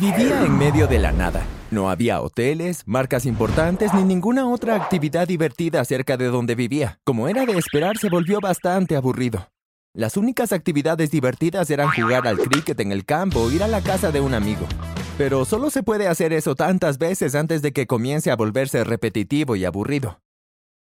Vivía en medio de la nada. No había hoteles, marcas importantes ni ninguna otra actividad divertida cerca de donde vivía. Como era de esperar, se volvió bastante aburrido. Las únicas actividades divertidas eran jugar al cricket en el campo o ir a la casa de un amigo. Pero solo se puede hacer eso tantas veces antes de que comience a volverse repetitivo y aburrido.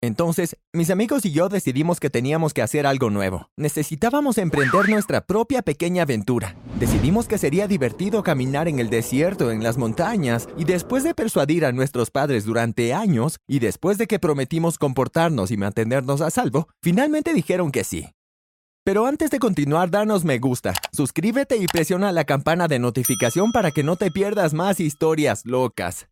Entonces, mis amigos y yo decidimos que teníamos que hacer algo nuevo. Necesitábamos emprender nuestra propia pequeña aventura. Decidimos que sería divertido caminar en el desierto, en las montañas, y después de persuadir a nuestros padres durante años, y después de que prometimos comportarnos y mantenernos a salvo, finalmente dijeron que sí. Pero antes de continuar, danos me gusta, suscríbete y presiona la campana de notificación para que no te pierdas más historias locas.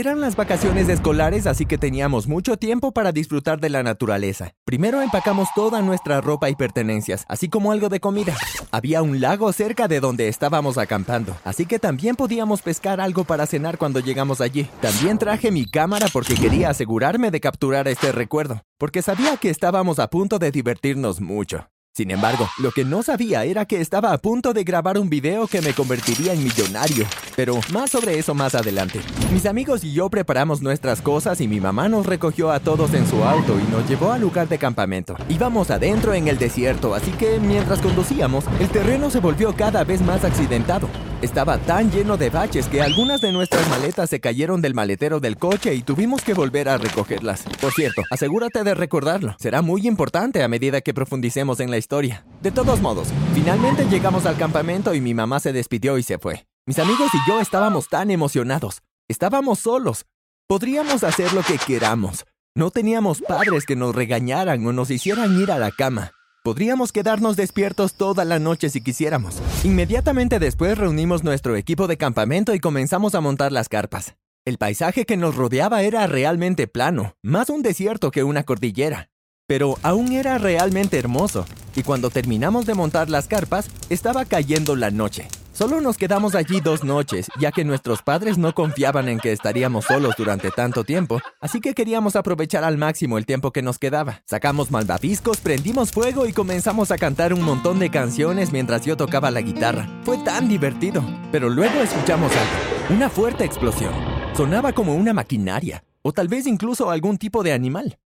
Eran las vacaciones escolares, así que teníamos mucho tiempo para disfrutar de la naturaleza. Primero empacamos toda nuestra ropa y pertenencias, así como algo de comida. Había un lago cerca de donde estábamos acampando, así que también podíamos pescar algo para cenar cuando llegamos allí. También traje mi cámara porque quería asegurarme de capturar este recuerdo, porque sabía que estábamos a punto de divertirnos mucho. Sin embargo, lo que no sabía era que estaba a punto de grabar un video que me convertiría en millonario. Pero más sobre eso más adelante. Mis amigos y yo preparamos nuestras cosas y mi mamá nos recogió a todos en su auto y nos llevó al lugar de campamento. Íbamos adentro en el desierto, así que mientras conducíamos, el terreno se volvió cada vez más accidentado. Estaba tan lleno de baches que algunas de nuestras maletas se cayeron del maletero del coche y tuvimos que volver a recogerlas. Por cierto, asegúrate de recordarlo. Será muy importante a medida que profundicemos en la historia. De todos modos, finalmente llegamos al campamento y mi mamá se despidió y se fue. Mis amigos y yo estábamos tan emocionados. Estábamos solos. Podríamos hacer lo que queramos. No teníamos padres que nos regañaran o nos hicieran ir a la cama. Podríamos quedarnos despiertos toda la noche si quisiéramos. Inmediatamente después reunimos nuestro equipo de campamento y comenzamos a montar las carpas. El paisaje que nos rodeaba era realmente plano, más un desierto que una cordillera. Pero aún era realmente hermoso, y cuando terminamos de montar las carpas, estaba cayendo la noche. Solo nos quedamos allí dos noches, ya que nuestros padres no confiaban en que estaríamos solos durante tanto tiempo, así que queríamos aprovechar al máximo el tiempo que nos quedaba. Sacamos malvaviscos, prendimos fuego y comenzamos a cantar un montón de canciones mientras yo tocaba la guitarra. Fue tan divertido. Pero luego escuchamos algo, una fuerte explosión. Sonaba como una maquinaria, o tal vez incluso algún tipo de animal.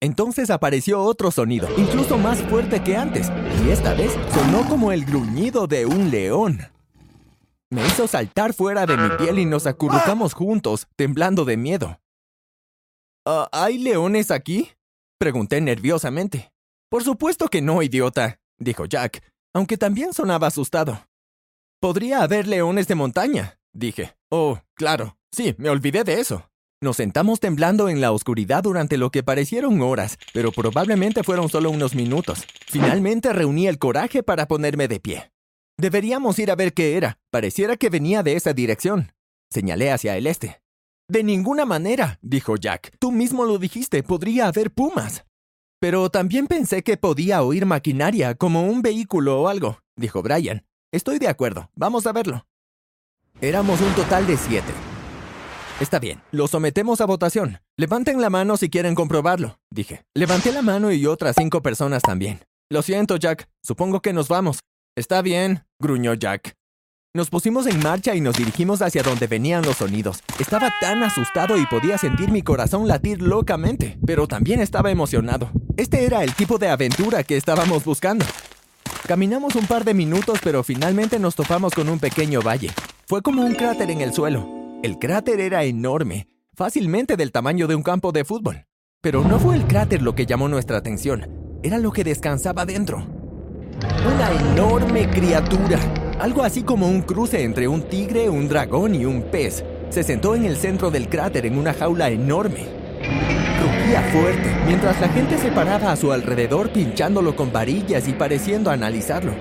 Entonces apareció otro sonido, incluso más fuerte que antes, y esta vez sonó como el gruñido de un león. Me hizo saltar fuera de mi piel y nos acurrucamos juntos, temblando de miedo. Ah, ¿Hay leones aquí? Pregunté nerviosamente. Por supuesto que no, idiota, dijo Jack, aunque también sonaba asustado. Podría haber leones de montaña, dije. Oh, claro, sí, me olvidé de eso. Nos sentamos temblando en la oscuridad durante lo que parecieron horas, pero probablemente fueron solo unos minutos. Finalmente reuní el coraje para ponerme de pie. Deberíamos ir a ver qué era. Pareciera que venía de esa dirección. Señalé hacia el este. De ninguna manera, dijo Jack. Tú mismo lo dijiste, podría haber pumas. Pero también pensé que podía oír maquinaria, como un vehículo o algo, dijo Brian. Estoy de acuerdo, vamos a verlo. Éramos un total de siete. Está bien, lo sometemos a votación. Levanten la mano si quieren comprobarlo, dije. Levanté la mano y otras cinco personas también. Lo siento, Jack, supongo que nos vamos. Está bien, gruñó Jack. Nos pusimos en marcha y nos dirigimos hacia donde venían los sonidos. Estaba tan asustado y podía sentir mi corazón latir locamente, pero también estaba emocionado. Este era el tipo de aventura que estábamos buscando. Caminamos un par de minutos, pero finalmente nos topamos con un pequeño valle. Fue como un cráter en el suelo. El cráter era enorme, fácilmente del tamaño de un campo de fútbol. Pero no fue el cráter lo que llamó nuestra atención, era lo que descansaba dentro. Una enorme criatura, algo así como un cruce entre un tigre, un dragón y un pez, se sentó en el centro del cráter en una jaula enorme. Rugía fuerte, mientras la gente se paraba a su alrededor pinchándolo con varillas y pareciendo analizarlo.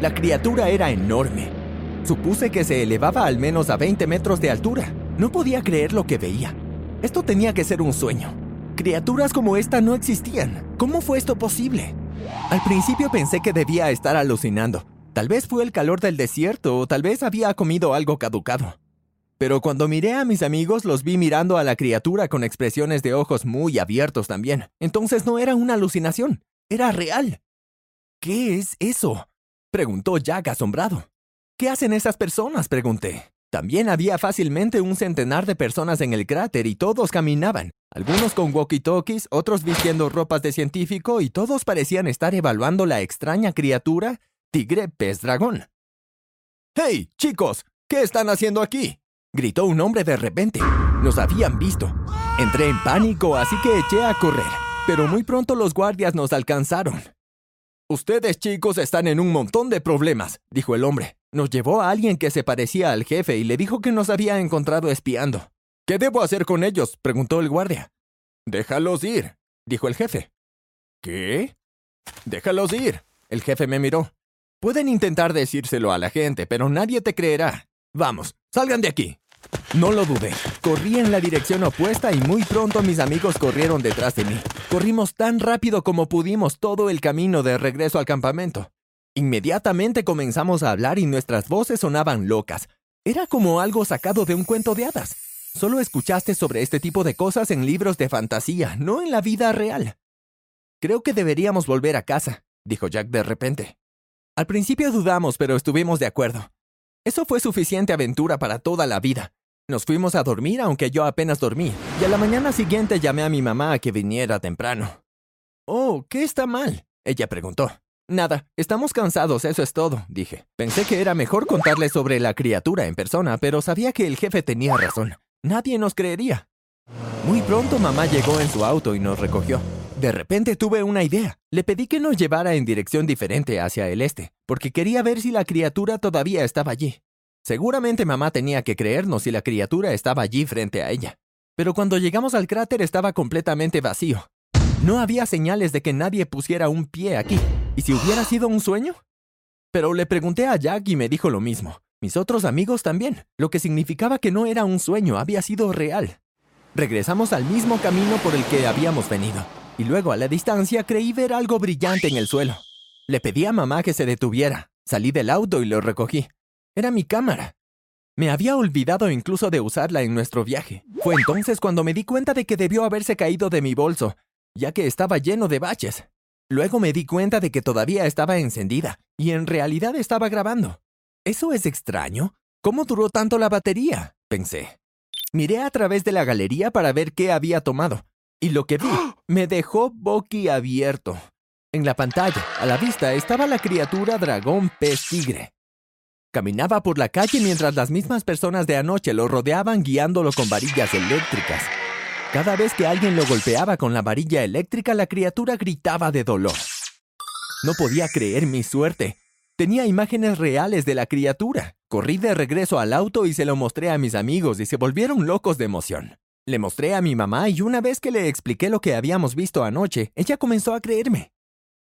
La criatura era enorme. Supuse que se elevaba al menos a 20 metros de altura. No podía creer lo que veía. Esto tenía que ser un sueño. Criaturas como esta no existían. ¿Cómo fue esto posible? Al principio pensé que debía estar alucinando. Tal vez fue el calor del desierto o tal vez había comido algo caducado. Pero cuando miré a mis amigos los vi mirando a la criatura con expresiones de ojos muy abiertos también. Entonces no era una alucinación, era real. ¿Qué es eso? preguntó Jack asombrado. ¿Qué hacen esas personas? pregunté. También había fácilmente un centenar de personas en el cráter y todos caminaban, algunos con walkie-talkies, otros vistiendo ropas de científico y todos parecían estar evaluando la extraña criatura tigre pez dragón. ¡Hey, chicos! ¿Qué están haciendo aquí? gritó un hombre de repente. Nos habían visto. Entré en pánico, así que eché a correr, pero muy pronto los guardias nos alcanzaron. Ustedes chicos están en un montón de problemas, dijo el hombre. Nos llevó a alguien que se parecía al jefe y le dijo que nos había encontrado espiando. ¿Qué debo hacer con ellos? preguntó el guardia. Déjalos ir, dijo el jefe. ¿Qué? Déjalos ir. El jefe me miró. Pueden intentar decírselo a la gente, pero nadie te creerá. Vamos, salgan de aquí. No lo dudé. Corrí en la dirección opuesta y muy pronto mis amigos corrieron detrás de mí. Corrimos tan rápido como pudimos todo el camino de regreso al campamento. Inmediatamente comenzamos a hablar y nuestras voces sonaban locas. Era como algo sacado de un cuento de hadas. Solo escuchaste sobre este tipo de cosas en libros de fantasía, no en la vida real. Creo que deberíamos volver a casa, dijo Jack de repente. Al principio dudamos, pero estuvimos de acuerdo. Eso fue suficiente aventura para toda la vida. Nos fuimos a dormir aunque yo apenas dormí, y a la mañana siguiente llamé a mi mamá a que viniera temprano. Oh, ¿qué está mal? Ella preguntó. Nada, estamos cansados, eso es todo, dije. Pensé que era mejor contarle sobre la criatura en persona, pero sabía que el jefe tenía razón. Nadie nos creería. Muy pronto mamá llegó en su auto y nos recogió. De repente tuve una idea. Le pedí que nos llevara en dirección diferente hacia el este, porque quería ver si la criatura todavía estaba allí. Seguramente mamá tenía que creernos si la criatura estaba allí frente a ella. Pero cuando llegamos al cráter estaba completamente vacío. No había señales de que nadie pusiera un pie aquí. ¿Y si hubiera sido un sueño? Pero le pregunté a Jack y me dijo lo mismo. Mis otros amigos también, lo que significaba que no era un sueño, había sido real. Regresamos al mismo camino por el que habíamos venido y luego a la distancia creí ver algo brillante en el suelo. Le pedí a mamá que se detuviera. Salí del auto y lo recogí. Era mi cámara. Me había olvidado incluso de usarla en nuestro viaje. Fue entonces cuando me di cuenta de que debió haberse caído de mi bolso, ya que estaba lleno de baches. Luego me di cuenta de que todavía estaba encendida, y en realidad estaba grabando. ¿Eso es extraño? ¿Cómo duró tanto la batería? pensé. Miré a través de la galería para ver qué había tomado, y lo que vi me dejó boquiabierto. En la pantalla, a la vista, estaba la criatura dragón pez tigre. Caminaba por la calle mientras las mismas personas de anoche lo rodeaban guiándolo con varillas eléctricas. Cada vez que alguien lo golpeaba con la varilla eléctrica, la criatura gritaba de dolor. No podía creer mi suerte. Tenía imágenes reales de la criatura. Corrí de regreso al auto y se lo mostré a mis amigos y se volvieron locos de emoción. Le mostré a mi mamá y una vez que le expliqué lo que habíamos visto anoche, ella comenzó a creerme.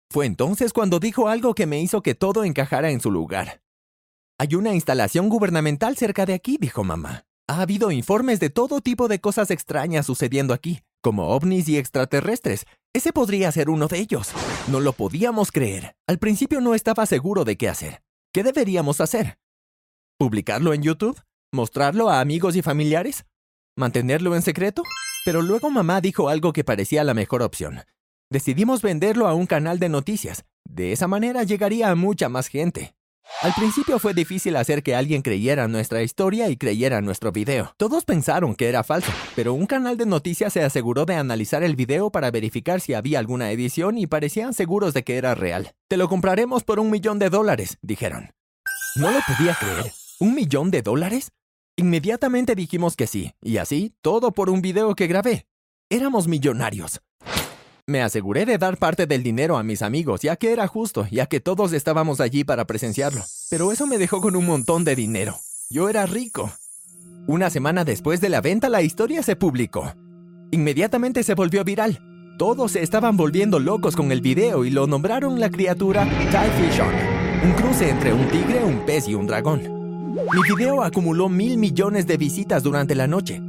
Fue entonces cuando dijo algo que me hizo que todo encajara en su lugar. Hay una instalación gubernamental cerca de aquí, dijo mamá. Ha habido informes de todo tipo de cosas extrañas sucediendo aquí, como ovnis y extraterrestres. Ese podría ser uno de ellos. No lo podíamos creer. Al principio no estaba seguro de qué hacer. ¿Qué deberíamos hacer? ¿Publicarlo en YouTube? ¿Mostrarlo a amigos y familiares? ¿Mantenerlo en secreto? Pero luego mamá dijo algo que parecía la mejor opción. Decidimos venderlo a un canal de noticias. De esa manera llegaría a mucha más gente. Al principio fue difícil hacer que alguien creyera nuestra historia y creyera nuestro video. Todos pensaron que era falso, pero un canal de noticias se aseguró de analizar el video para verificar si había alguna edición y parecían seguros de que era real. Te lo compraremos por un millón de dólares, dijeron. No lo podía creer. ¿Un millón de dólares? Inmediatamente dijimos que sí, y así, todo por un video que grabé. Éramos millonarios. Me aseguré de dar parte del dinero a mis amigos, ya que era justo, ya que todos estábamos allí para presenciarlo. Pero eso me dejó con un montón de dinero. Yo era rico. Una semana después de la venta, la historia se publicó. Inmediatamente se volvió viral. Todos se estaban volviendo locos con el video y lo nombraron la criatura Typhishon, un cruce entre un tigre, un pez y un dragón. Mi video acumuló mil millones de visitas durante la noche.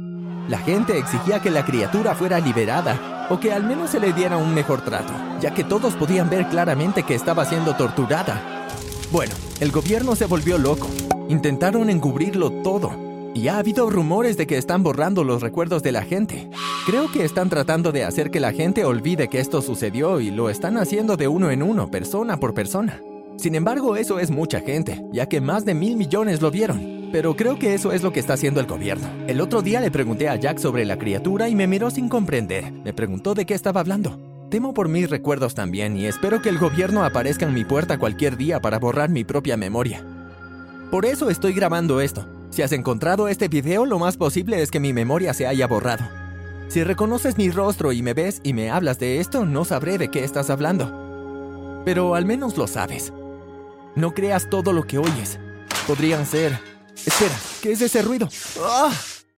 La gente exigía que la criatura fuera liberada o que al menos se le diera un mejor trato, ya que todos podían ver claramente que estaba siendo torturada. Bueno, el gobierno se volvió loco. Intentaron encubrirlo todo. Y ha habido rumores de que están borrando los recuerdos de la gente. Creo que están tratando de hacer que la gente olvide que esto sucedió y lo están haciendo de uno en uno, persona por persona. Sin embargo, eso es mucha gente, ya que más de mil millones lo vieron. Pero creo que eso es lo que está haciendo el gobierno. El otro día le pregunté a Jack sobre la criatura y me miró sin comprender. Me preguntó de qué estaba hablando. Temo por mis recuerdos también y espero que el gobierno aparezca en mi puerta cualquier día para borrar mi propia memoria. Por eso estoy grabando esto. Si has encontrado este video, lo más posible es que mi memoria se haya borrado. Si reconoces mi rostro y me ves y me hablas de esto, no sabré de qué estás hablando. Pero al menos lo sabes. No creas todo lo que oyes. Podrían ser... Espera, ¿qué es ese ruido? ¡Ah!